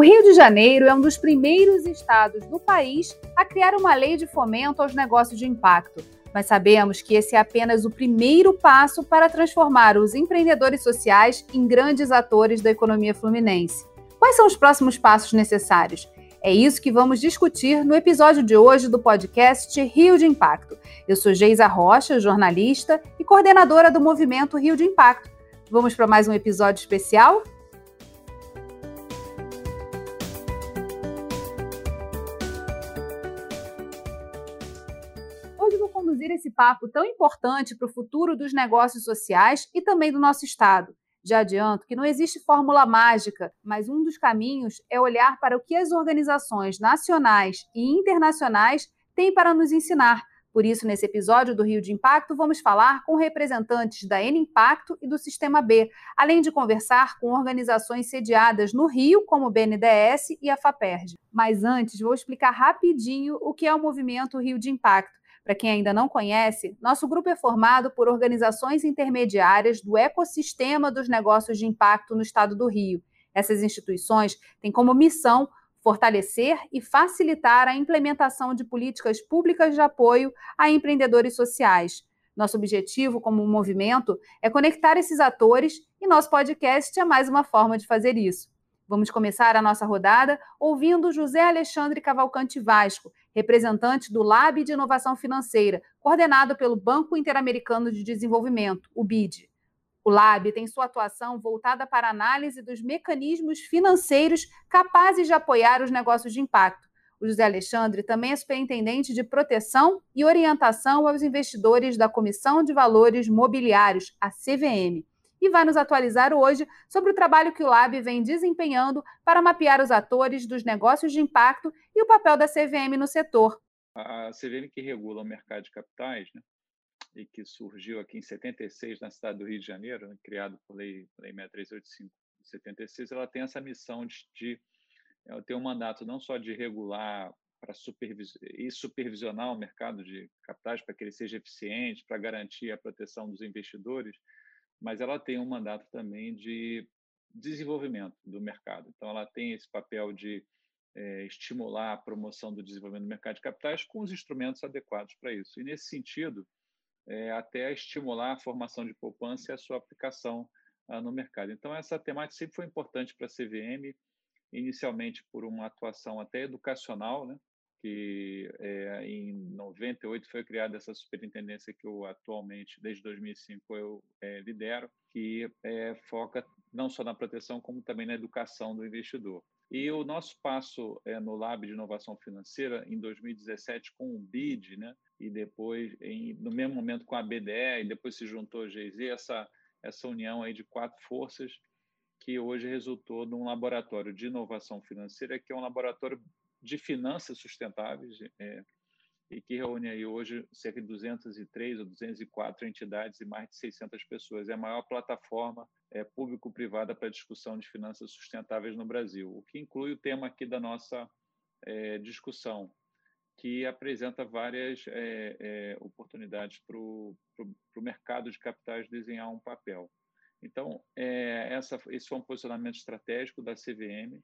O Rio de Janeiro é um dos primeiros estados do país a criar uma lei de fomento aos negócios de impacto. Mas sabemos que esse é apenas o primeiro passo para transformar os empreendedores sociais em grandes atores da economia fluminense. Quais são os próximos passos necessários? É isso que vamos discutir no episódio de hoje do podcast Rio de Impacto. Eu sou Geisa Rocha, jornalista e coordenadora do movimento Rio de Impacto. Vamos para mais um episódio especial? Esse papo tão importante para o futuro dos negócios sociais e também do nosso Estado. Já adianto que não existe fórmula mágica, mas um dos caminhos é olhar para o que as organizações nacionais e internacionais têm para nos ensinar. Por isso, nesse episódio do Rio de Impacto, vamos falar com representantes da N Impacto e do Sistema B, além de conversar com organizações sediadas no Rio, como o BNDES e a FAPERJ. Mas antes, vou explicar rapidinho o que é o movimento Rio de Impacto para quem ainda não conhece, nosso grupo é formado por organizações intermediárias do ecossistema dos negócios de impacto no estado do Rio. Essas instituições têm como missão fortalecer e facilitar a implementação de políticas públicas de apoio a empreendedores sociais. Nosso objetivo como movimento é conectar esses atores e nosso podcast é mais uma forma de fazer isso. Vamos começar a nossa rodada ouvindo José Alexandre Cavalcante Vasco, representante do Lab de Inovação Financeira, coordenado pelo Banco Interamericano de Desenvolvimento, o BID. O Lab tem sua atuação voltada para a análise dos mecanismos financeiros capazes de apoiar os negócios de impacto. O José Alexandre também é superintendente de proteção e orientação aos investidores da Comissão de Valores Mobiliários, a CVM e vai nos atualizar hoje sobre o trabalho que o Lab vem desempenhando para mapear os atores dos negócios de impacto e o papel da CVM no setor. A CVM que regula o mercado de capitais, né, e que surgiu aqui em 76 na cidade do Rio de Janeiro, né, criado por lei, lei 6385 de 76, ela tem essa missão de, de ela tem um mandato não só de regular para supervis e supervisionar o mercado de capitais para que ele seja eficiente, para garantir a proteção dos investidores, mas ela tem um mandato também de desenvolvimento do mercado. Então, ela tem esse papel de é, estimular a promoção do desenvolvimento do mercado de capitais com os instrumentos adequados para isso. E, nesse sentido, é, até estimular a formação de poupança e a sua aplicação ah, no mercado. Então, essa temática sempre foi importante para a CVM, inicialmente por uma atuação até educacional, né? Que é, em 98 foi criada essa superintendência que eu atualmente, desde 2005, eu é, lidero, que é, foca não só na proteção, como também na educação do investidor. E o nosso passo no Lab de Inovação Financeira, em 2017, com o BID, né, e depois, em, no mesmo momento, com a BDE, e depois se juntou a GZ, essa, essa união aí de quatro forças, que hoje resultou num laboratório de inovação financeira, que é um laboratório de finanças sustentáveis é, e que reúne aí hoje cerca de 203 ou 204 entidades e mais de 600 pessoas. É a maior plataforma é, público-privada para discussão de finanças sustentáveis no Brasil, o que inclui o tema aqui da nossa é, discussão, que apresenta várias é, é oportunidades para o mercado de capitais desenhar um papel. Então, é, essa, esse foi um posicionamento estratégico da CVM,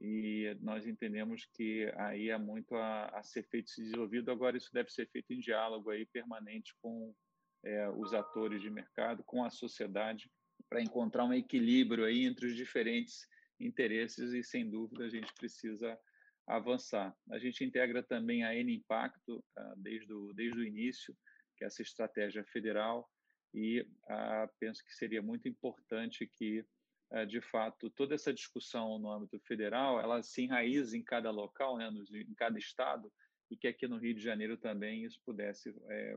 e nós entendemos que aí há muito a, a ser feito e desenvolvido. Agora, isso deve ser feito em diálogo aí permanente com é, os atores de mercado, com a sociedade, para encontrar um equilíbrio aí entre os diferentes interesses e, sem dúvida, a gente precisa avançar. A gente integra também a N Impacto ah, desde, o, desde o início, que é essa estratégia federal, e ah, penso que seria muito importante que de fato, toda essa discussão no âmbito federal, ela se enraiza em cada local, né, em cada estado, e que aqui no Rio de Janeiro também isso pudesse é,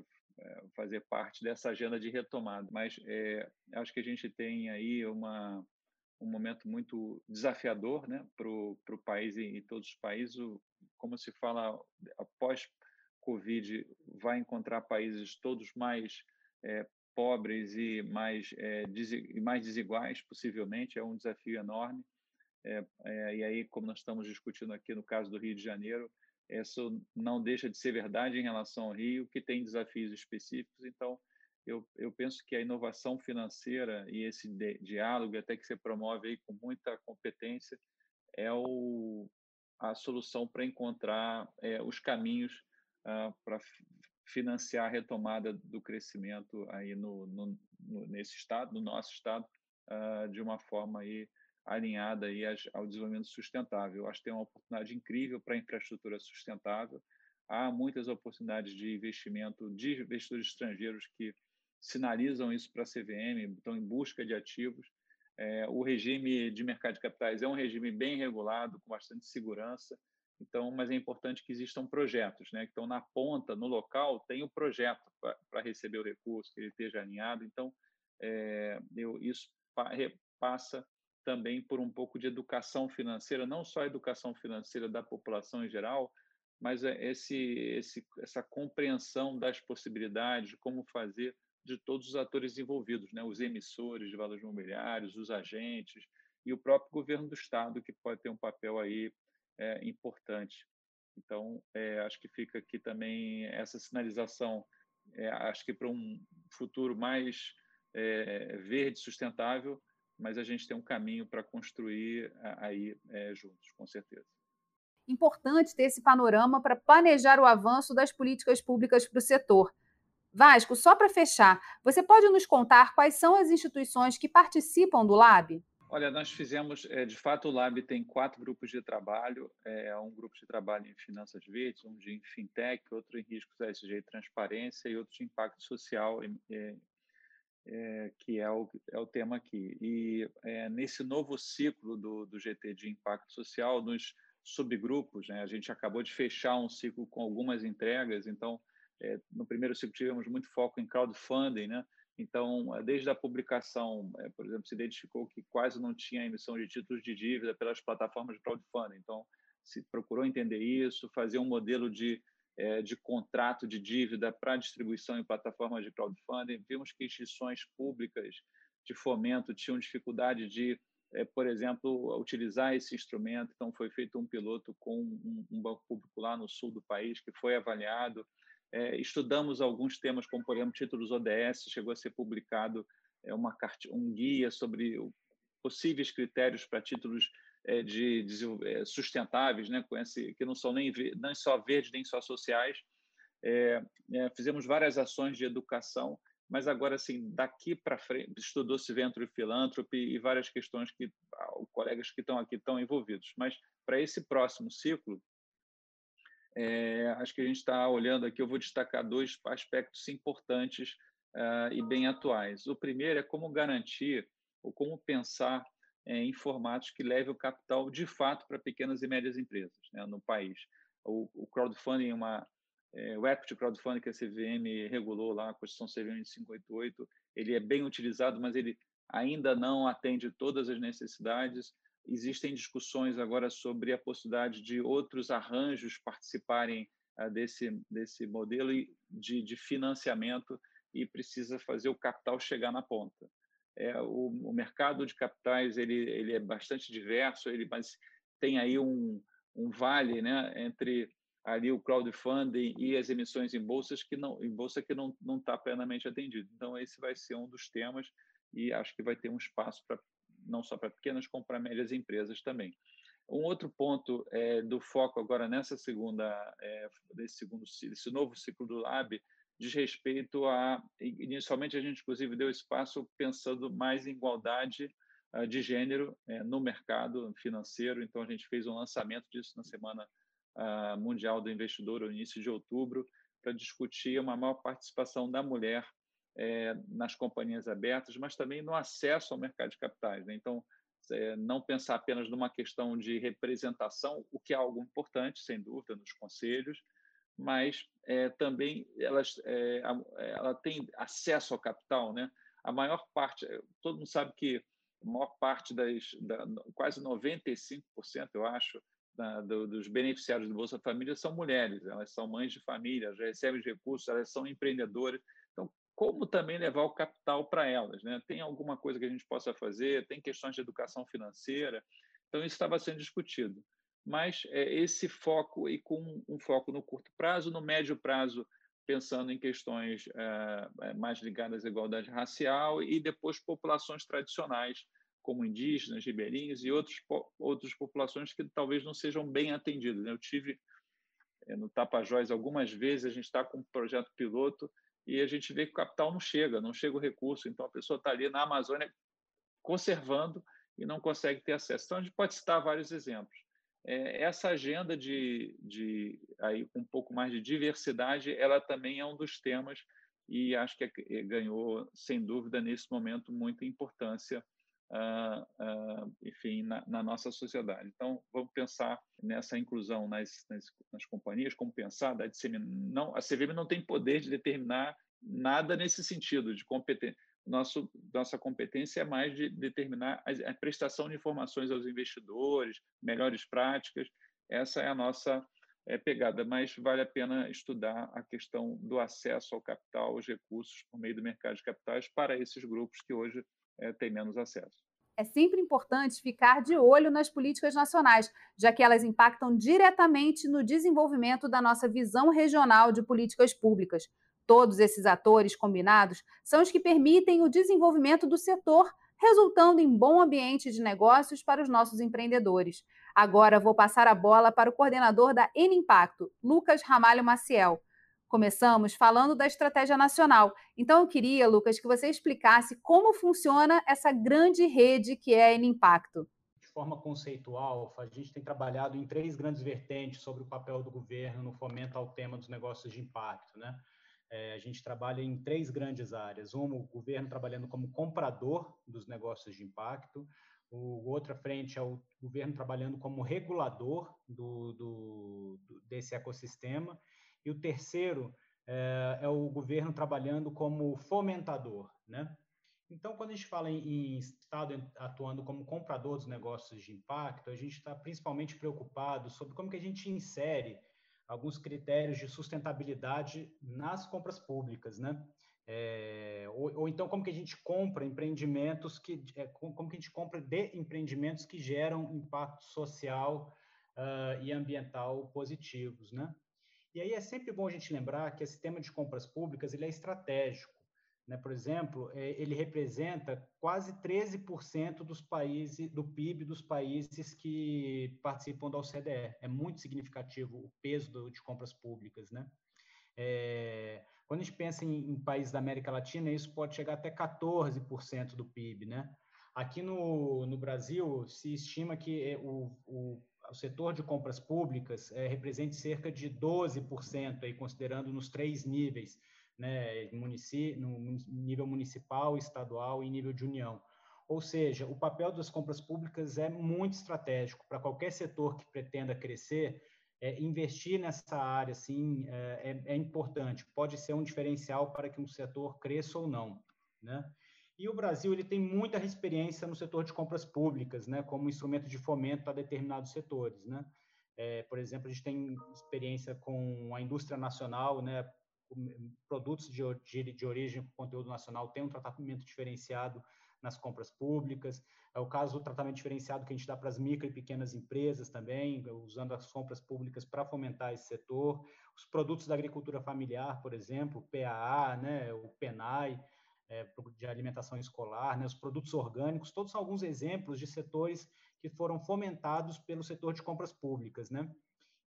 fazer parte dessa agenda de retomada. Mas é, acho que a gente tem aí uma, um momento muito desafiador né, para o país e, e todos os países. Como se fala, após Covid, vai encontrar países todos mais é, pobres e mais, é, mais desiguais, possivelmente, é um desafio enorme. É, é, e aí, como nós estamos discutindo aqui no caso do Rio de Janeiro, isso não deixa de ser verdade em relação ao Rio, que tem desafios específicos. Então, eu, eu penso que a inovação financeira e esse diálogo, até que você promove aí com muita competência, é o, a solução para encontrar é, os caminhos uh, para financiar a retomada do crescimento aí no, no, no nesse estado, no nosso estado, uh, de uma forma aí alinhada aí ao desenvolvimento sustentável. Eu acho que tem uma oportunidade incrível para a infraestrutura sustentável. Há muitas oportunidades de investimento de investidores estrangeiros que sinalizam isso para a CVM, estão em busca de ativos. É, o regime de mercado de capitais é um regime bem regulado, com bastante segurança. Então, mas é importante que existam projetos, né? Que estão na ponta, no local, tem o projeto para receber o recurso, que ele esteja alinhado. Então, é, eu, isso passa também por um pouco de educação financeira, não só a educação financeira da população em geral, mas é esse, esse, essa compreensão das possibilidades, como fazer de todos os atores envolvidos, né? os emissores de valores imobiliários, os agentes e o próprio governo do Estado, que pode ter um papel aí é, importante. Então, é, acho que fica aqui também essa sinalização, é, acho que para um futuro mais é, verde, sustentável, mas a gente tem um caminho para construir aí é, juntos, com certeza. Importante ter esse panorama para planejar o avanço das políticas públicas para o setor. Vasco, só para fechar, você pode nos contar quais são as instituições que participam do Lab? Olha, nós fizemos, é, de fato, o Lab tem quatro grupos de trabalho. É um grupo de trabalho em finanças verdes, um de fintech, outro em riscos ESG e transparência e outro de impacto social, é, que é o, é o tema aqui. E nesse novo ciclo do, do GT de impacto social, nos subgrupos, né, a gente acabou de fechar um ciclo com algumas entregas, então, no primeiro ciclo tivemos muito foco em crowdfunding, né? Então, é, desde a publicação, é, por exemplo, se identificou que quase não tinha emissão de títulos de dívida pelas plataformas de crowdfunding. Então, se procurou entender isso, fazer um modelo de, é, de contrato de dívida para distribuição em plataformas de crowdfunding. Vimos que instituições públicas de fomento tinham dificuldade de, por exemplo, utilizar esse instrumento. Então, foi feito um piloto com um banco público lá no sul do país, que foi avaliado é, estudamos alguns temas, como, por exemplo, títulos ODS, chegou a ser publicado é, uma, um guia sobre possíveis critérios para títulos é, de, de sustentáveis, né, com esse, que não são nem, nem só verdes, nem só sociais. Fizemos várias ações de educação, mas agora, assim, daqui para frente, estudou-se Venture Philanthropy e várias questões que ah, colegas que estão aqui estão envolvidos. Mas, para esse próximo ciclo, é, acho que a gente está olhando aqui, eu vou destacar dois aspectos importantes uh, e bem atuais. O primeiro é como garantir ou como pensar é, em formatos que levem o capital de fato para pequenas e médias empresas né, no país. O, o crowdfunding, uma, é, o equity crowdfunding que a CVM regulou lá, a Constituição CVM de 588, ele é bem utilizado, mas ele ainda não atende todas as necessidades Existem discussões agora sobre a possibilidade de outros arranjos participarem uh, desse, desse modelo de, de financiamento e precisa fazer o capital chegar na ponta. É, o, o, mercado de capitais ele, ele é bastante diverso, ele, mas tem aí um, um vale né, entre ali o crowdfunding e as emissões em bolsas que não em bolsa que não não está plenamente atendido. Então esse vai ser um dos temas e acho que vai ter um espaço para não só para pequenas, como para médias empresas também. Um outro ponto é, do foco agora nessa segunda, é, desse segundo, novo ciclo do Lab, diz respeito a, inicialmente a gente inclusive deu espaço pensando mais em igualdade uh, de gênero é, no mercado financeiro, então a gente fez um lançamento disso na semana uh, mundial do investidor, no início de outubro, para discutir uma maior participação da mulher é, nas companhias abertas, mas também no acesso ao mercado de capitais. Né? Então, é, não pensar apenas numa questão de representação, o que é algo importante, sem dúvida, nos conselhos, mas é, também elas, é, ela tem acesso ao capital. Né? A maior parte, todo mundo sabe que a maior parte das, da, quase 95%, eu acho, da, do, dos beneficiários do Bolsa Família são mulheres, elas são mães de família, já recebem recursos, elas são empreendedoras. Como também levar o capital para elas. Né? Tem alguma coisa que a gente possa fazer? Tem questões de educação financeira? Então, isso estava sendo discutido. Mas é, esse foco, e com um foco no curto prazo, no médio prazo, pensando em questões é, é mais ligadas à igualdade racial e depois populações tradicionais como indígenas, ribeirinhos e outros, outras populações que talvez não sejam bem atendidas. Né? Eu tive eh, no Tapajós algumas vezes, a gente está com um projeto piloto e a gente vê que o capital não chega, não chega o recurso, então a pessoa está ali na Amazônia conservando e não consegue ter acesso. Então, a gente pode citar vários exemplos. É, essa agenda de, de aí um pouco mais de diversidade, ela também é um dos temas e acho que é, ganhou, sem dúvida, nesse momento, muita importância Uh, uh, enfim, na, na, nossa sociedade. Então, vamos pensar nessa inclusão nas, nas, nas companhias, como pensar da não A CVM não tem poder de determinar nada nesse sentido de competência. Nosso, nossa competência é mais de determinar a, a prestação de informações aos investidores, melhores práticas. Essa é a nossa é, pegada, mas vale a pena estudar a questão do acesso ao capital, aos recursos por meio do mercado de capitais para esses grupos que hoje é, têm menos acesso. É sempre importante ficar de olho nas políticas nacionais, já que elas impactam diretamente no desenvolvimento da nossa visão regional de políticas públicas. Todos esses atores combinados são os que permitem o desenvolvimento do setor, resultando em bom ambiente de negócios para os nossos empreendedores. Agora vou passar a bola para o coordenador da N Impacto, Lucas Ramalho Maciel. Começamos falando da estratégia nacional. Então eu queria, Lucas, que você explicasse como funciona essa grande rede que é a Impacto. De forma conceitual, a gente tem trabalhado em três grandes vertentes sobre o papel do governo no fomento ao tema dos negócios de impacto, né? É, a gente trabalha em três grandes áreas. Uma, o governo trabalhando como comprador dos negócios de impacto. O outra frente é o governo trabalhando como regulador do, do, desse ecossistema. E o terceiro é, é, o governo trabalhando como fomentador, né? Então, quando a gente fala em, Estado atuando como comprador dos negócios de impacto, a gente está principalmente preocupado sobre como que a gente insere alguns critérios de sustentabilidade nas compras públicas, né? É, ou, ou, então como que a gente compra empreendimentos que é, como que a gente compra de empreendimentos que geram impacto social uh, e ambiental positivos, né? E aí é sempre bom a gente lembrar que esse tema de compras públicas ele é estratégico. Né? Por exemplo, é, ele representa quase 13% dos países, do PIB dos países que participam da OCDE. É muito significativo o peso do, de compras públicas. Né? É, quando a gente pensa em, em, países da América Latina, isso pode chegar até 14% do PIB. Né? Aqui no, no Brasil, se estima que é, o, o o setor de compras públicas é, represente cerca de 12%, aí, considerando nos três níveis, né, munici no nível municipal, estadual e nível de união. Ou seja, o papel das compras públicas é muito estratégico para qualquer setor que pretenda crescer. É, investir nessa área, sim, é, é, é, importante. Pode ser um diferencial para que um setor cresça ou não, né? E o Brasil ele tem muita experiência no setor de compras públicas, né, como instrumento de fomento a determinados setores, né? É, por exemplo, a gente tem experiência com a indústria nacional, né, produtos de, de, de origem conteúdo nacional tem um tratamento diferenciado nas compras públicas. É o caso do tratamento diferenciado que a gente dá para as micro e pequenas empresas também, usando as compras públicas para fomentar esse setor. Os produtos da agricultura familiar, por exemplo, o PAA, né, o PENAI, é, de alimentação escolar, né, os produtos orgânicos, todos são alguns exemplos de setores que foram fomentados pelo setor de compras públicas, né?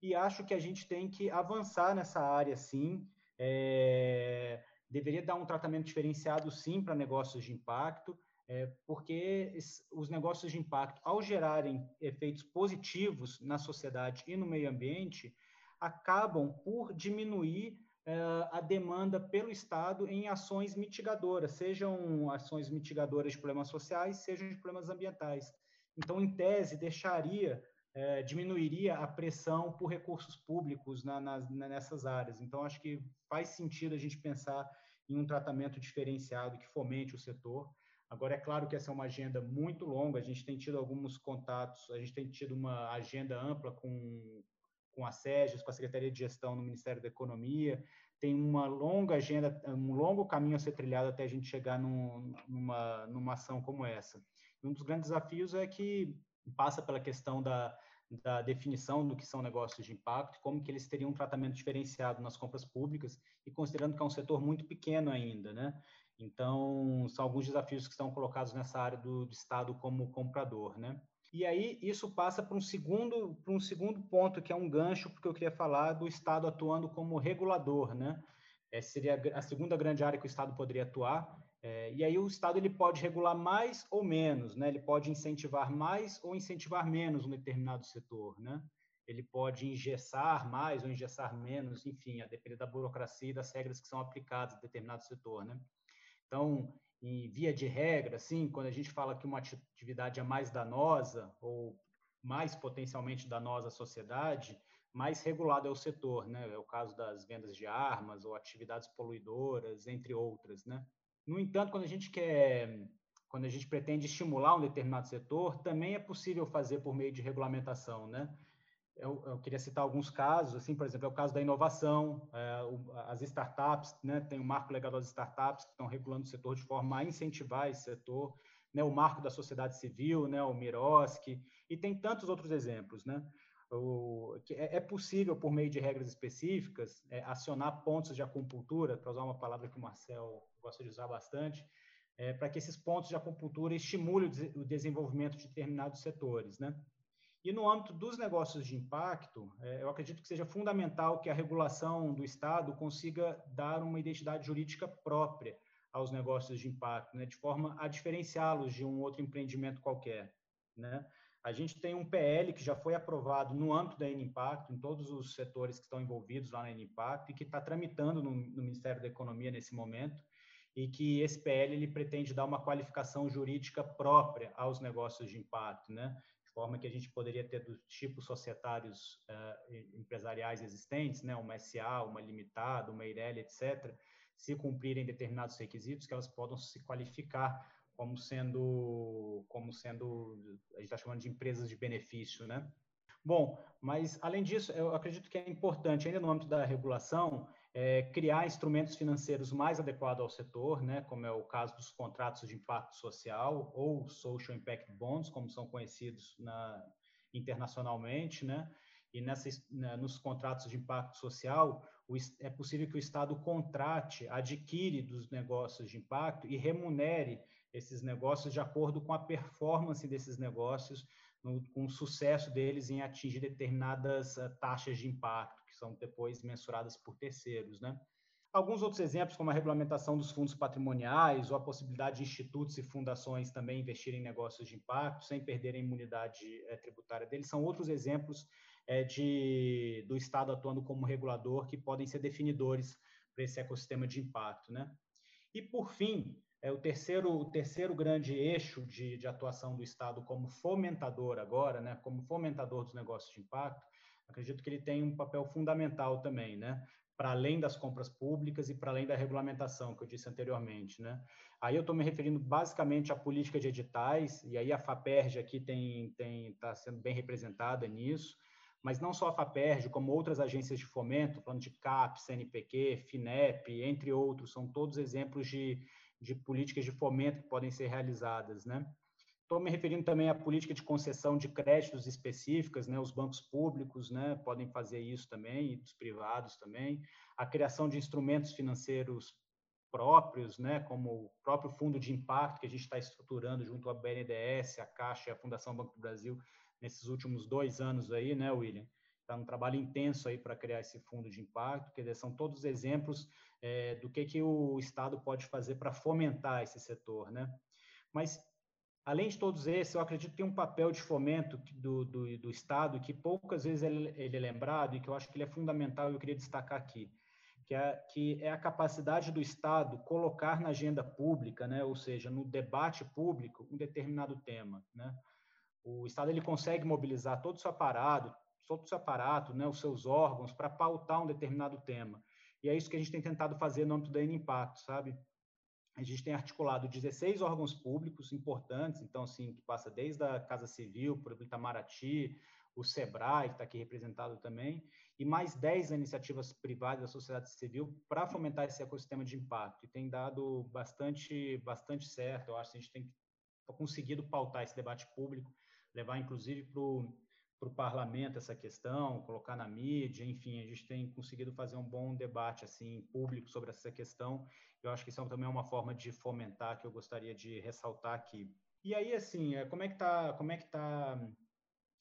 E acho que a gente tem que avançar nessa área, sim, é, deveria dar um tratamento diferenciado, sim, para negócios de impacto, é, porque os negócios de impacto, ao gerarem efeitos positivos na sociedade e no meio ambiente, acabam por diminuir a demanda pelo Estado em ações mitigadoras, sejam ações mitigadoras de problemas sociais, sejam de problemas ambientais. Então, em tese, deixaria é, diminuiria a pressão por recursos públicos na, nas, nessas áreas. Então, acho que faz sentido a gente pensar em um tratamento diferenciado que fomente o setor. Agora, é claro que essa é uma agenda muito longa, a gente tem tido alguns contatos, a gente tem tido uma agenda ampla com, com a SEGES, com a Secretaria de Gestão no Ministério da Economia, tem uma longa agenda, um longo caminho a ser trilhado até a gente chegar num, numa, numa ação como essa. Um dos grandes desafios é que passa pela questão da, da definição do que são negócios de impacto, como que eles teriam um tratamento diferenciado nas compras públicas e considerando que é um setor muito pequeno ainda, né? Então, são alguns desafios que estão colocados nessa área do, do Estado como comprador, né? E aí isso passa para um segundo para um segundo ponto que é um gancho porque eu queria falar do Estado atuando como regulador, né? Essa seria a segunda grande área que o Estado poderia atuar. É, e aí o Estado ele pode regular mais ou menos, né? Ele pode incentivar mais ou incentivar menos um determinado setor, né? Ele pode engessar mais ou engessar menos, enfim, a depender da burocracia e das regras que são aplicadas a determinado setor, né? Então, em via de regra, assim, quando a gente fala que uma atividade é mais danosa ou mais potencialmente danosa à sociedade, mais regulado é o setor, né? É o caso das vendas de armas ou atividades poluidoras, entre outras, né? No entanto, quando a gente quer, quando a gente pretende estimular um determinado setor, também é possível fazer por meio de regulamentação, né? Eu, eu, queria citar alguns casos, assim, por exemplo, é o caso da inovação, é, o, as startups, né, tem o marco legal das startups que estão regulando o setor de forma a incentivar esse setor, né, o marco da sociedade civil, né, o Miroski, e tem tantos outros exemplos, né, o, que é, é possível, por meio de regras específicas, é, acionar pontos de acupuntura, para usar uma palavra que o Marcel gosta de usar bastante, é, para que esses pontos de acupuntura estimulem o, o desenvolvimento de determinados setores, né? E no âmbito dos negócios de impacto, é, eu acredito que seja fundamental que a regulação do Estado consiga dar uma identidade jurídica própria aos negócios de impacto, né, de forma a diferenciá-los de um outro empreendimento qualquer. Né? A gente tem um PL que já foi aprovado no âmbito da N-Impacto, em todos os setores que estão envolvidos lá na N-Impacto, e que está tramitando no, no Ministério da Economia nesse momento, e que esse PL ele pretende dar uma qualificação jurídica própria aos negócios de impacto, né? Forma que a gente poderia ter dos tipos societários uh, empresariais existentes, né, uma SA, uma limitada, uma Eireli, etc., se cumprirem determinados requisitos, que elas possam se qualificar como sendo, como sendo, a gente está chamando de empresas de benefício, né? Bom, mas além disso, eu acredito que é importante, ainda no âmbito da regulação, é, criar instrumentos financeiros mais adequados ao setor, né, como é o caso dos contratos de impacto social ou social impact bonds, como são conhecidos na, internacionalmente, né, e nessas, né, nos contratos de impacto social, o, é possível que o Estado contrate, adquire dos negócios de impacto e remunere esses negócios de acordo com a performance desses negócios, no, com o sucesso deles em atingir determinadas uh, taxas de impacto que são depois mensuradas por terceiros, né? Alguns outros exemplos, como a regulamentação dos fundos patrimoniais ou a possibilidade de institutos e fundações também investirem em negócios de impacto sem perderem a imunidade é, tributária deles, são outros exemplos é, de, do Estado atuando como regulador que podem ser definidores para esse ecossistema de impacto. Né? E, por fim, é o terceiro, o terceiro grande eixo de, de atuação do Estado como fomentador agora, né, como fomentador dos negócios de impacto, acredito que ele tem um papel fundamental também, né? Para além das compras públicas e para além da regulamentação que eu disse anteriormente, né? Aí eu estou me referindo basicamente à política de editais, e aí a FAPERJ aqui tem está sendo bem representada nisso, mas não só a FAPERJ, como outras agências de fomento, falando de CAP, CNPq, FINEP, entre outros, são todos exemplos de, de políticas de fomento que podem ser realizadas, né? Estou me referindo também à política de concessão de créditos específicas, né? Os bancos públicos, né, podem fazer isso também e os privados também. A criação de instrumentos financeiros próprios, né, como o próprio fundo de impacto que a gente está estruturando junto à BNDES, a Caixa e a Fundação Banco do Brasil nesses últimos dois anos aí, né, William? Está um trabalho intenso aí para criar esse fundo de impacto, que são todos exemplos é, do que que o Estado pode fazer para fomentar esse setor, né? Mas Além de todos esses, eu acredito que tem um papel de fomento do, do, do Estado que poucas vezes ele, ele, é lembrado e que eu acho que ele é fundamental e eu queria destacar aqui, que é, que é a capacidade do Estado colocar na agenda pública, né, ou seja, no debate público, um determinado tema. Né? O Estado ele consegue mobilizar todo o seu aparato, todo o seu aparato, né, os seus órgãos, para pautar um determinado tema. E é isso que a gente tem tentado fazer no âmbito da Impacto, sabe? a gente tem articulado 16 órgãos públicos importantes, então, assim, que passa desde a Casa Civil, por exemplo, Itamaraty, o SEBRAE, que está aqui representado também, e mais 10 iniciativas privadas da sociedade civil para fomentar esse ecossistema de impacto. E tem dado bastante, bastante certo. Eu acho que a gente tem conseguido pautar esse debate público, levar, inclusive, para o para o parlamento essa questão, colocar na mídia, enfim, a gente tem conseguido fazer um bom debate assim público sobre essa questão. Eu acho que isso também é uma forma de fomentar que eu gostaria de ressaltar aqui. E aí, assim, é, como é que está como é que tá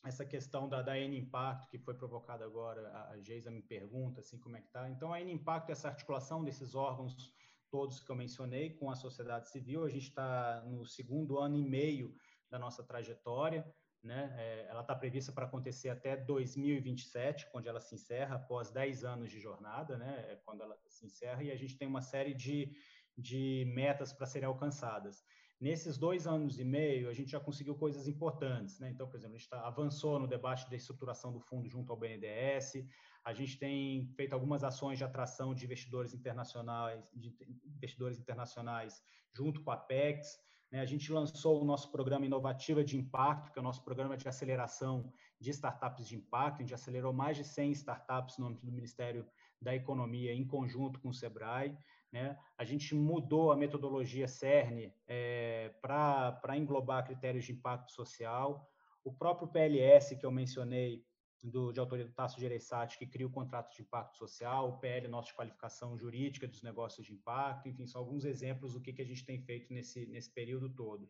essa questão da, da N Impacto que foi provocada agora? A Geisa me pergunta assim como é que está. Então, a N Impacto é essa articulação desses órgãos todos que eu mencionei com a sociedade civil. A gente está no segundo ano e meio da nossa trajetória. Né? É, ela está prevista para acontecer até 2027, quando ela se encerra, após 10 anos de jornada, né? É quando ela se encerra, e a gente tem uma série de, de metas para serem alcançadas. Nesses dois anos e meio, a gente já conseguiu coisas importantes. Né? Então, por exemplo, a gente tá, avançou no debate da estruturação do fundo junto ao BNDES, a gente tem feito algumas ações de atração de investidores internacionais, de investidores internacionais junto com a né? A gente lançou o nosso programa Inovativa de Impacto, que é o nosso programa de aceleração de startups de impacto. A gente acelerou mais de 100 startups no âmbito do Ministério da Economia, em conjunto com o SEBRAE. Né? A gente mudou a metodologia CERN é, para englobar critérios de impacto social. O próprio PLS, que eu mencionei, do, de autoria do Tasso Gereissati, que cria o contrato de impacto social, o PL, nossa qualificação jurídica dos negócios de impacto, enfim, são alguns exemplos do que, que a gente tem feito nesse, nesse período todo.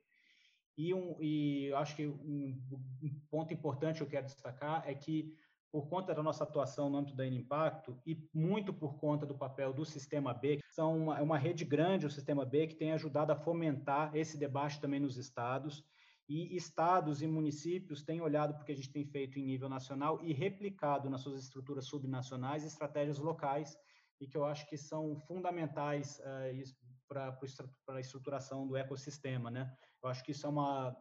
E, um, e acho que um, um ponto importante que eu quero destacar é que, por conta da nossa atuação no âmbito da Impacto e muito por conta do papel do Sistema B, que são uma, é uma rede grande, o Sistema B, que tem ajudado a fomentar esse debate também nos estados, e estados e municípios têm olhado para o que a gente tem feito em nível nacional e replicado nas suas estruturas subnacionais estratégias locais, e que eu acho que são fundamentais uh, para a estruturação do ecossistema. Né? Eu acho que isso é uma,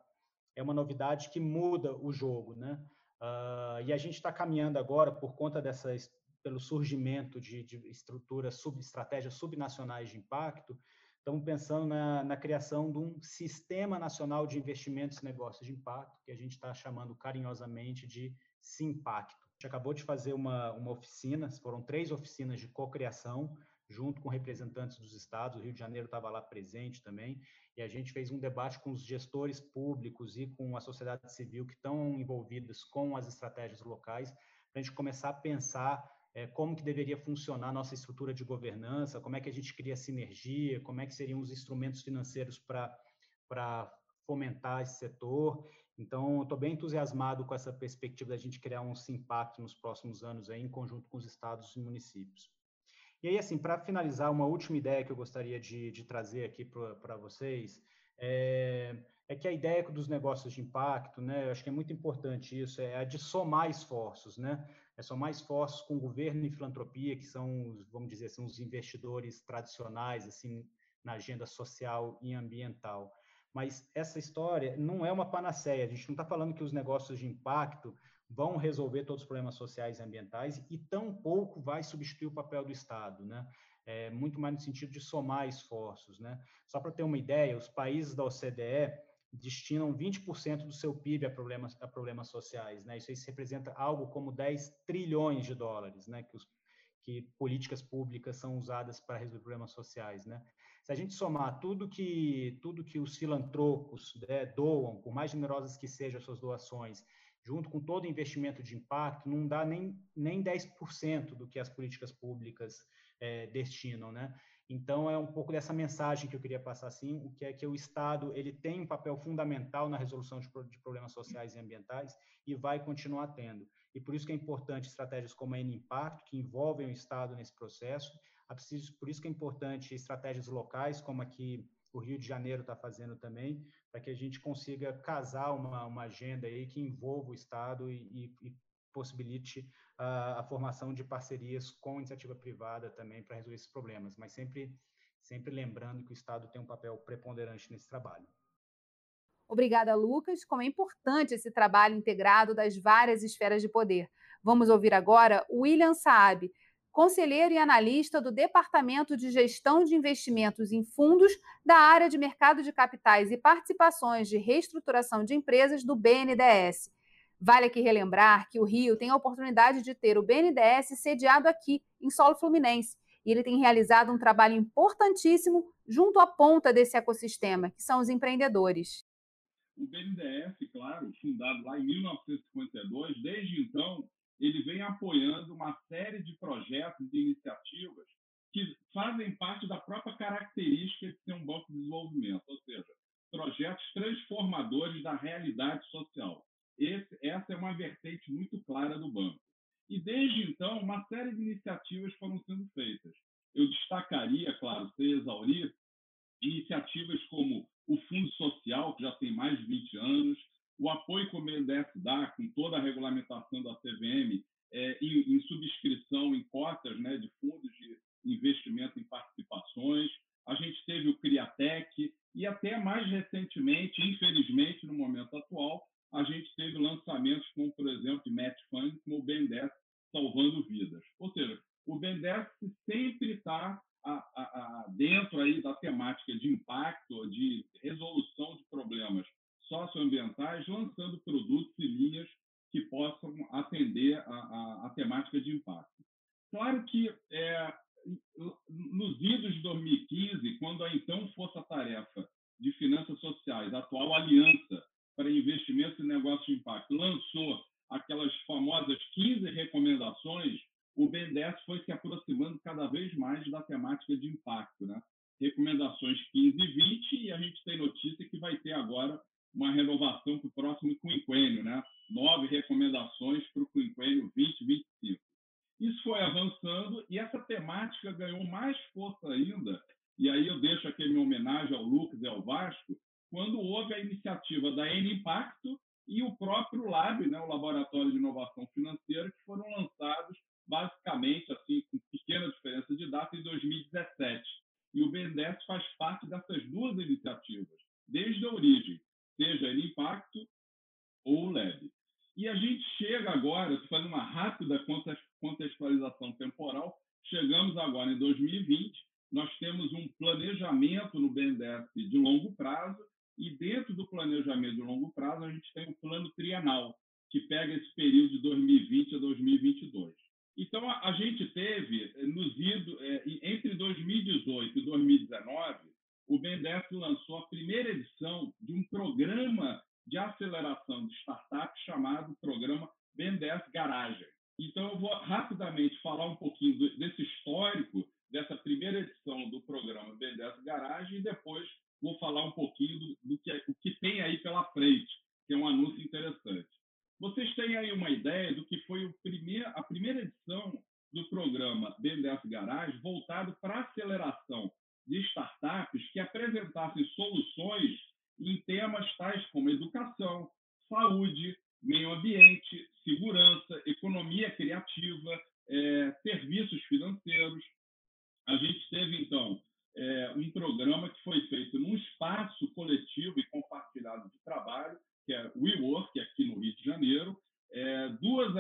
é uma novidade que muda o jogo. Né? Uh, e a gente está caminhando agora, por conta dessa, pelo surgimento de, de estruturas, sub, estratégias subnacionais de impacto, Estamos pensando na, na, criação de um Sistema Nacional de Investimentos e Negócios de Impacto, que a gente está chamando carinhosamente de Simpacto. A gente acabou de fazer uma, uma oficina, foram três oficinas de cocriação, junto com representantes dos estados, o Rio de Janeiro estava lá presente também, e a gente fez um debate com os gestores públicos e com a sociedade civil que estão envolvidos com as estratégias locais, para a gente começar a pensar é, como que deveria funcionar a nossa estrutura de governança, como é que a gente cria sinergia, como é que seriam os instrumentos financeiros para fomentar esse setor. Então, estou bem entusiasmado com essa perspectiva da gente criar um Simpacto nos próximos anos aí, em conjunto com os estados e municípios. E aí, assim, para finalizar, uma última ideia que eu gostaria de, de trazer aqui para vocês é, é, que a ideia dos negócios de impacto, né, eu acho que é muito importante isso, é a de somar esforços, né? É, são mais fortes com governo e filantropia, que são, vamos dizer, são os investidores tradicionais assim na agenda social e ambiental. Mas essa história não é uma panaceia. A gente não está falando que os negócios de impacto vão resolver todos os problemas sociais e ambientais e tampouco vai substituir o papel do Estado, né? É muito mais no sentido de somar esforços, né? Só para ter uma ideia, os países da OCDE destinam 20% do seu PIB a problemas, a problemas sociais. Né? Isso aí representa algo como 10 trilhões de dólares, né? que, os, que políticas públicas são usadas para resolver problemas sociais. Né? Se a gente somar tudo que, tudo que os filantropos né, doam, por mais generosas que sejam as suas doações, junto com todo investimento de impacto, não dá nem, nem 10% do que as políticas públicas é, destinam. Né? Então, é um pouco dessa mensagem que eu queria passar, assim, o que é que o Estado ele tem um papel fundamental na resolução de, de problemas sociais e ambientais e vai continuar tendo. E por isso que é importante estratégias como a N-Impacto, que envolvem o Estado nesse processo, por isso que é importante estratégias locais, como aqui o Rio de Janeiro está fazendo também, para que a gente consiga casar uma, uma agenda aí que envolva o Estado e, e, e possibilite a, a, formação de parcerias com iniciativa privada também para resolver esses problemas, mas sempre, sempre lembrando que o Estado tem um papel preponderante nesse trabalho. Obrigada, Lucas. Como é importante esse trabalho integrado das várias esferas de poder. Vamos ouvir agora William Saab, conselheiro e analista do Departamento de Gestão de Investimentos em Fundos da área de Mercado de Capitais e Participações de Reestruturação de Empresas do BNDES. Vale aqui relembrar que o Rio tem a oportunidade de ter o BNDES sediado aqui, em solo fluminense, e ele tem realizado um trabalho importantíssimo junto à ponta desse ecossistema, que são os empreendedores. O BNDES, claro, fundado lá em 1952, desde então, vem apoiando uma série de projetos e iniciativas que fazem parte da própria característica de ser um banco de desenvolvimento, ou seja, projetos transformadores da realidade social. Esse, essa é uma vertente muito clara do banco. E desde então, uma série de iniciativas foram sendo feitas. Eu destacaria, claro, sem exaurir, iniciativas como o Fundo Social, que já tem mais de 20 anos, o apoio que o BNDES dá com toda a regulamentação da CVM é, em, em, subscrição em cotas né, de fundos de investimento em participações. A gente teve o Criatec e até mais recentemente, infelizmente, no momento atual, a gente teve lançamentos como, por exemplo, de Match Fund, como o BNDES Salvando Vidas. Ou seja, o BNDES sempre está dentro aí da temática de impacto, de resolução de problemas socioambientais, lançando produtos e linhas que possam atender a, a, a temática de impacto. Claro que é, nos idos de 2015, quando a então Força Tarefa de Finanças Sociais, a atual Aliança para Investimentos e Negócios de Impacto, lançou aquelas famosas 15 recomendações, o BNDES foi se aproximando cada vez mais da temática de impacto. Né? Recomendações 15 e 20, e a gente tem notícia que vai ter agora uma renovação para o próximo quinquênio, né? nove recomendações para o quinquênio 2025. Isso foi avançando e essa temática ganhou mais força ainda, e aí eu deixo aqui minha homenagem ao Lucas e ao Vasco, quando houve a iniciativa da N Impacto e o próprio LAB, né, o Laboratório de Inovação Financeira, que foram lançados basicamente, assim, com pequena diferença de data, em 2017. E o BNDES faz parte dessas duas iniciativas, desde a origem, seja ele Impacto ou o LEB. E a gente chega agora, fazendo uma rápida contextualização temporal, chegamos agora em 2020, nós temos um planejamento no BNDES de longo prazo, e dentro do planejamento de longo prazo, a gente tem um plano trienal, que pega esse período de 2020 a 2022. Então, a, gente teve, eh, nos ido, é, entre 2018 e 2019, o BNDES lançou a primeira edição de um programa de aceleração de startups chamado Programa BNDES Garagem. Então, eu vou rapidamente falar um pouquinho desse histórico dessa primeira edição do programa BNDES Garagem e depois vou falar um pouquinho do, do que, o que tem aí pela frente, que é um anúncio interessante. Vocês têm aí uma ideia do que foi primeir, a primeira edição do programa BNDES Garage voltado para aceleração de startups que apresentassem soluções em temas tais como educação, saúde, meio ambiente, segurança, economia criativa, é, serviços financeiros. A gente teve, então, é, um programa que foi feito num espaço coletivo e compartilhado de trabalho, que é o WeWork, aqui no Rio de Janeiro, é, duas,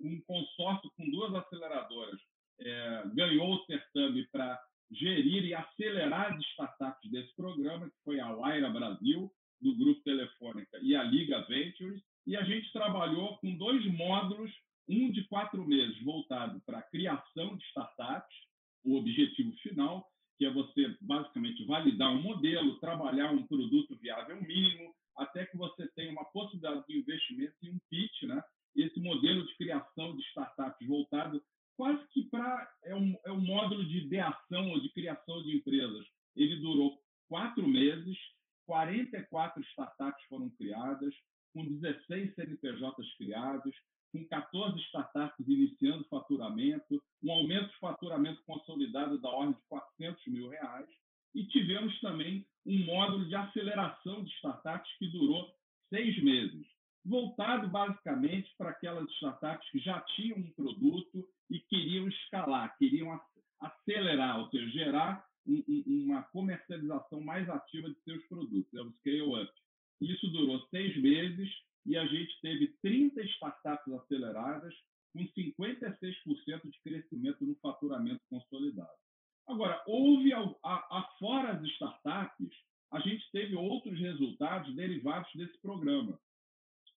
um consórcio com duas aceleradoras é, ganhou o certame para gerir e acelerar as startups desse programa, que foi a Waira Brasil, do Grupo Telefônica, e a Liga Ventures, e a gente trabalhou com dois módulos, um de quatro meses voltado para a criação de startups, o objetivo final, que é você basicamente validar um modelo, trabalhar um produto viável mínimo, até que você tenha uma possibilidade de investimento e um pitch, né? Esse modelo de criação de startups voltado quase que para é um, é um módulo de ideação ou de criação de empresas. Ele durou quatro meses, 44 startups foram criadas, com 16 CNPJs criados, com 14 startups iniciando faturamento, um aumento de faturamento consolidado da ordem de 400 mil reais, e tivemos também um módulo de aceleração de startups que durou seis meses, voltado basicamente para aquelas startups que já tinham um produto e queriam escalar, queriam acelerar, ou seja, gerar um, um, uma comercialização mais ativa de seus produtos, é o scale-up. Isso durou seis meses e a gente teve 30 startups aceleradas, com 56% de crescimento no faturamento consolidado. Agora, houve, afora as startups, a gente teve outros resultados derivados desse programa.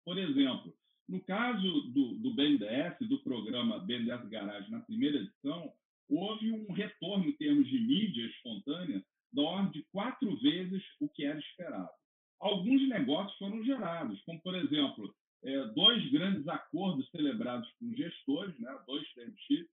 Por exemplo, no caso do, do BNDES, do programa BNDES Garage, na primeira edição, houve um retorno em termos de mídia espontânea da ordem de quatro vezes o que era esperado. Alguns negócios foram gerados, como, por exemplo, é, dois grandes acordos celebrados com gestores, né, dois TMX,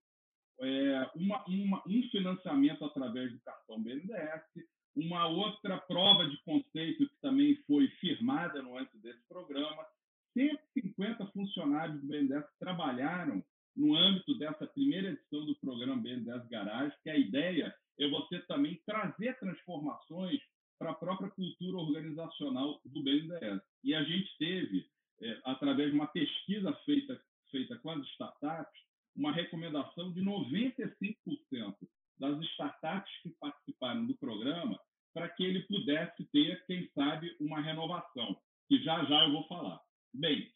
é, uma, uma, um financiamento através do cartão BNDES, uma outra prova de conceito que também foi firmada no âmbito desse programa. 150 funcionários do BNDES trabalharam no âmbito dessa primeira edição do programa BNDES Garage, que a ideia é você também trazer transformações para a própria cultura organizacional do BNDES. E a gente teve, é, através de uma pesquisa feita, feita com as startups, uma recomendação de 95% das startups que participaram do programa para que ele pudesse ter, quem sabe, uma renovação, que já já eu vou falar. Bem,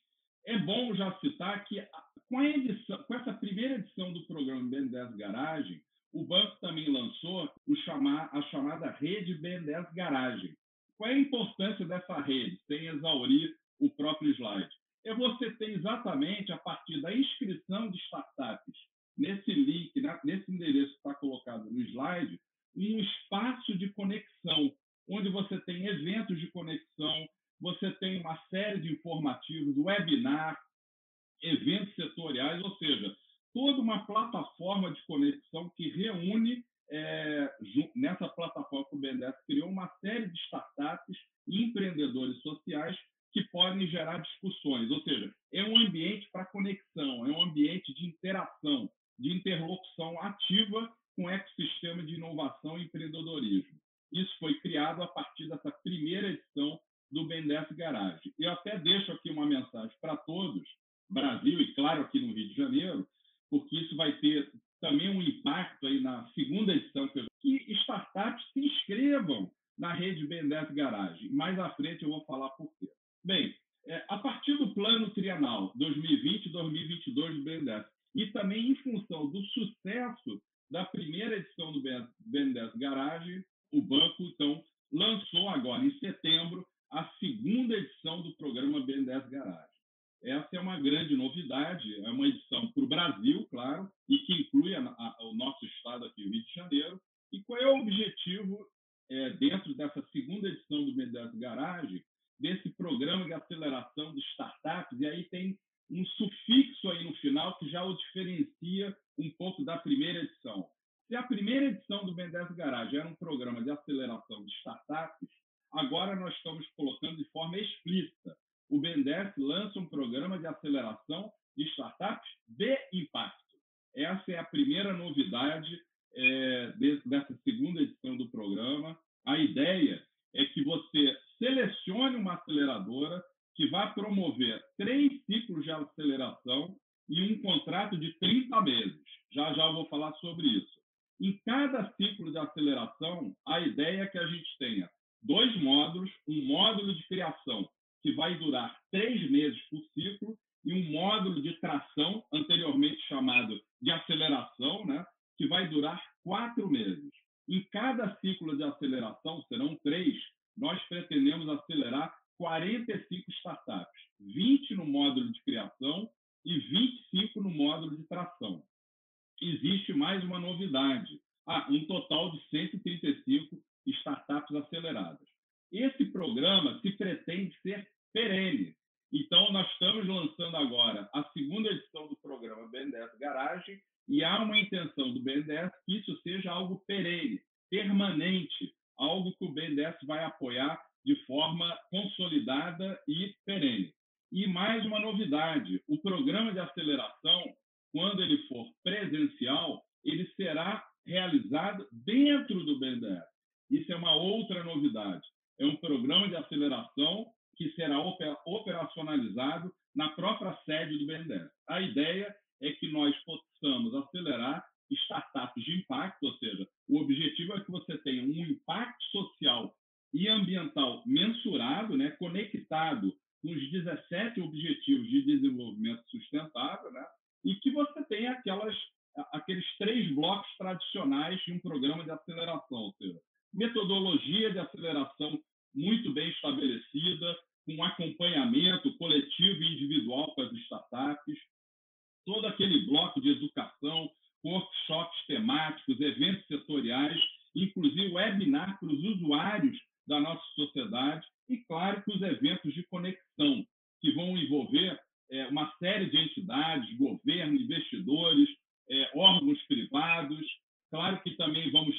é bom já citar que com, edição, com essa primeira edição do programa BN10 Garagem, o banco também lançou chamar, a chamada rede BN10 Garagem. Qual é a importância dessa rede, sem exaurir o próprio slide? É você ter exatamente, a partir da inscrição de startups, nesse link, nesse endereço que está colocado no slide, um espaço de conexão, onde você tem eventos de conexão, você tem uma série de informativos, webinar, eventos setoriais, ou seja, toda uma plataforma de conexão que reúne, é, nessa plataforma que o BNDES criou, uma série de startups e empreendedores sociais que podem gerar discussões. Ou seja, é um ambiente para conexão, é um ambiente de interação, de interlocução ativa com o ecossistema de inovação e empreendedorismo. Isso foi criado a partir dessa primeira edição do BNDES Garage. Eu até deixo aqui uma mensagem para todos, Brasil e, claro, aqui no Rio de Janeiro, porque isso vai ter também um impacto aí na segunda edição, que startups se inscrevam na rede BNDES Garage. Mais à frente eu vou falar por quê. Bem, é, a partir do plano trienal 2020-2022 do BNDES e também em função do sucesso da primeira edição do BNDES Garage, o banco, então, lançou agora, em setembro, a segunda edição do programa BNDES Garage. Essa é uma grande novidade, é uma edição para o Brasil, claro, e que inclui a, a, o nosso estado aqui, Rio de Janeiro. E qual é o objetivo, é, dentro dessa segunda edição do BNDES Garage, desse programa de aceleração de startups? E aí tem um sufixo aí no final que já o diferencia um pouco da primeira edição. Se a primeira edição do BNDES Garage era um programa de aceleração de startups, agora nós estamos colocando de forma explícita. O BNDES lança um programa de aceleração de startups de impacto. Essa é a primeira novidade é, dessa segunda edição do programa. A ideia é que você selecione uma aceleradora que vai promover três ciclos de aceleração e um contrato de 30 meses. Já já eu vou falar sobre isso. Em cada ciclo de aceleração, a ideia é que a gente tenha dois módulos, um módulo de criação que vai durar três meses por ciclo e um módulo de tração, anteriormente chamado de aceleração, né, que vai durar quatro meses. Em cada ciclo de aceleração, serão três, nós pretendemos acelerar 45 startups, 20 no módulo de criação e 25 no módulo de tração. Existe mais uma novidade, ah, um total de 135 startups aceleradas. Esse programa se pretende ser perene. Então, nós estamos lançando agora a segunda edição do programa BNDES Garagem e há uma intenção do BNDES que isso seja algo perene, permanente, algo que o BNDES vai apoiar de forma consolidada e perene. E mais uma novidade: o programa de aceleração, quando ele for presencial, ele será realizado dentro do BNDES. Isso é uma outra novidade. É um programa de aceleração que será operacionalizado na própria sede do BNDES. A ideia é que nós possamos acelerar startups de impacto, ou seja, o objetivo é que você tenha um impacto social e ambiental mensurado, né, conectado os 17 Objetivos de Desenvolvimento Sustentável, né, e que você tenha aquelas, aqueles três blocos tradicionais de um programa de aceleração, ou seja, metodologia de aceleração muito bem estabelecida, com acompanhamento coletivo e individual com as startups, todo aquele bloco de educação, workshops temáticos, eventos setoriais, inclusive webinar para os usuários da nossa sociedade e, claro, que os eventos de conexão, que vão envolver é, uma série de entidades, governo, investidores, é, órgãos privados. Claro que também vamos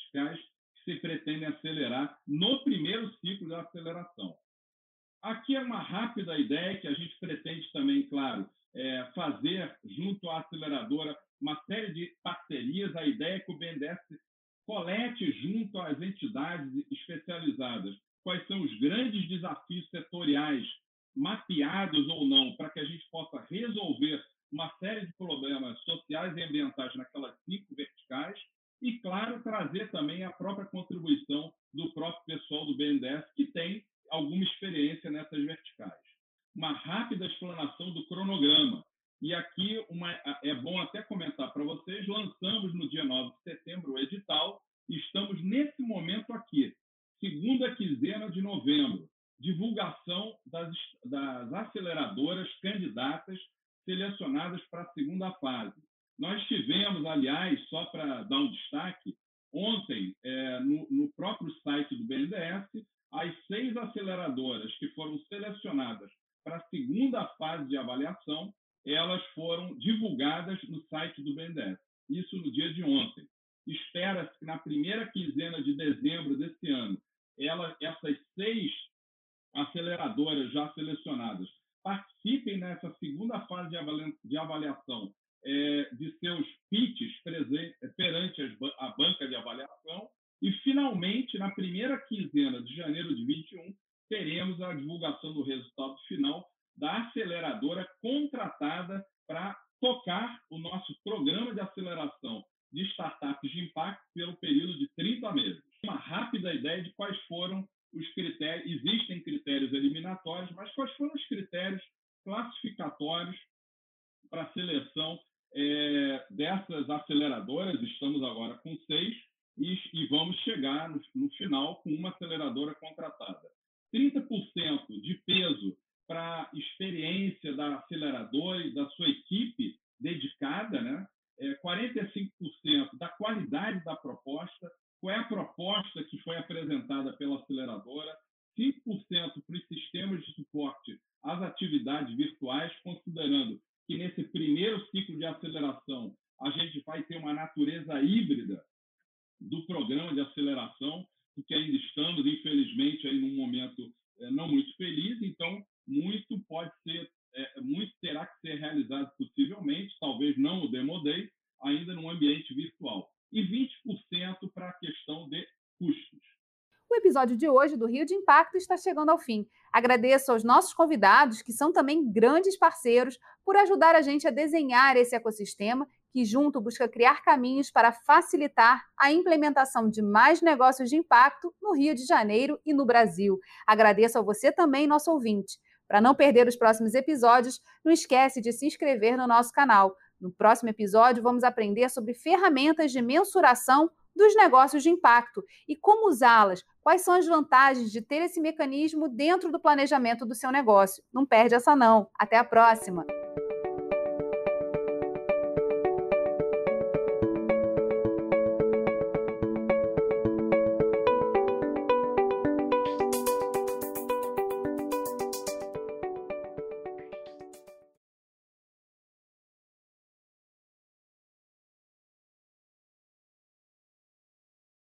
verticais que se pretendem acelerar no primeiro ciclo da aceleração. Aqui é uma rápida ideia que a gente pretende também, claro, é, fazer junto à aceleradora uma série de parcerias. A ideia é que o BNDES colete junto às entidades especializadas quais são os grandes desafios setoriais, mapeados ou não, para que a gente possa resolver uma série de problemas sociais e ambientais naquelas cinco verticais e, claro, trazer também a própria contribuição do próprio pessoal do BNDES, que tem alguma experiência nessas verticais. Uma rápida explanação do cronograma. E aqui uma, é bom até comentar para vocês: lançamos no dia 9 de setembro o edital, e estamos nesse momento aqui, segunda quinzena de novembro, divulgação das, das aceleradoras candidatas selecionadas para a segunda fase. Nós tivemos, aliás, só para dar um destaque, ontem, é, no, no próprio site do BNDES, as seis aceleradoras que foram selecionadas para a segunda fase de avaliação, elas foram divulgadas no site do BNDES. Isso no dia de ontem. Espera-se que na primeira quinzena de dezembro desse ano, ela, essas seis aceleradoras já selecionadas participem nessa segunda fase de avaliação é, de seus pitches perante a banca de avaliação. E, finalmente, na primeira quinzena de janeiro de 21, teremos a divulgação do resultado final da aceleradora contratada para tocar o nosso programa de aceleração de startups de impacto pelo período de 30 meses. Uma rápida ideia de quais foram os critérios, existem critérios eliminatórios, mas quais foram os critérios classificatórios para a seleção é, dessas aceleradoras, estamos agora com seis, e, e vamos chegar no, no, final com uma aceleradora contratada. 30% de peso para experiência da aceleradora e da sua equipe dedicada, né? É, 45% da qualidade da proposta, qual é a proposta que foi apresentada pela aceleradora, 5% para os sistemas de suporte às atividades virtuais, considerando que nesse primeiro ciclo de aceleração a gente vai ter uma natureza híbrida do programa de aceleração, porque ainda estamos, infelizmente, aí num momento é, não muito feliz, então muito pode ser, é, muito terá que ser realizado possivelmente, talvez não o Demo Day, ainda num ambiente virtual. E 20% para a questão de custos. O episódio de hoje do Rio de Impacto está chegando ao fim. Agradeço aos nossos convidados, que são também grandes parceiros, por ajudar a gente a desenhar esse ecossistema que, junto, busca criar caminhos para facilitar a implementação de mais negócios de impacto no Rio de Janeiro e no Brasil. Agradeço a você também, nosso ouvinte. Para não perder os próximos episódios, não esquece de se inscrever no nosso canal. No próximo episódio, vamos aprender sobre ferramentas de mensuração dos negócios de impacto e como usá-las. Quais são as vantagens de ter esse mecanismo dentro do planejamento do seu negócio? Não perde essa não. Até a próxima.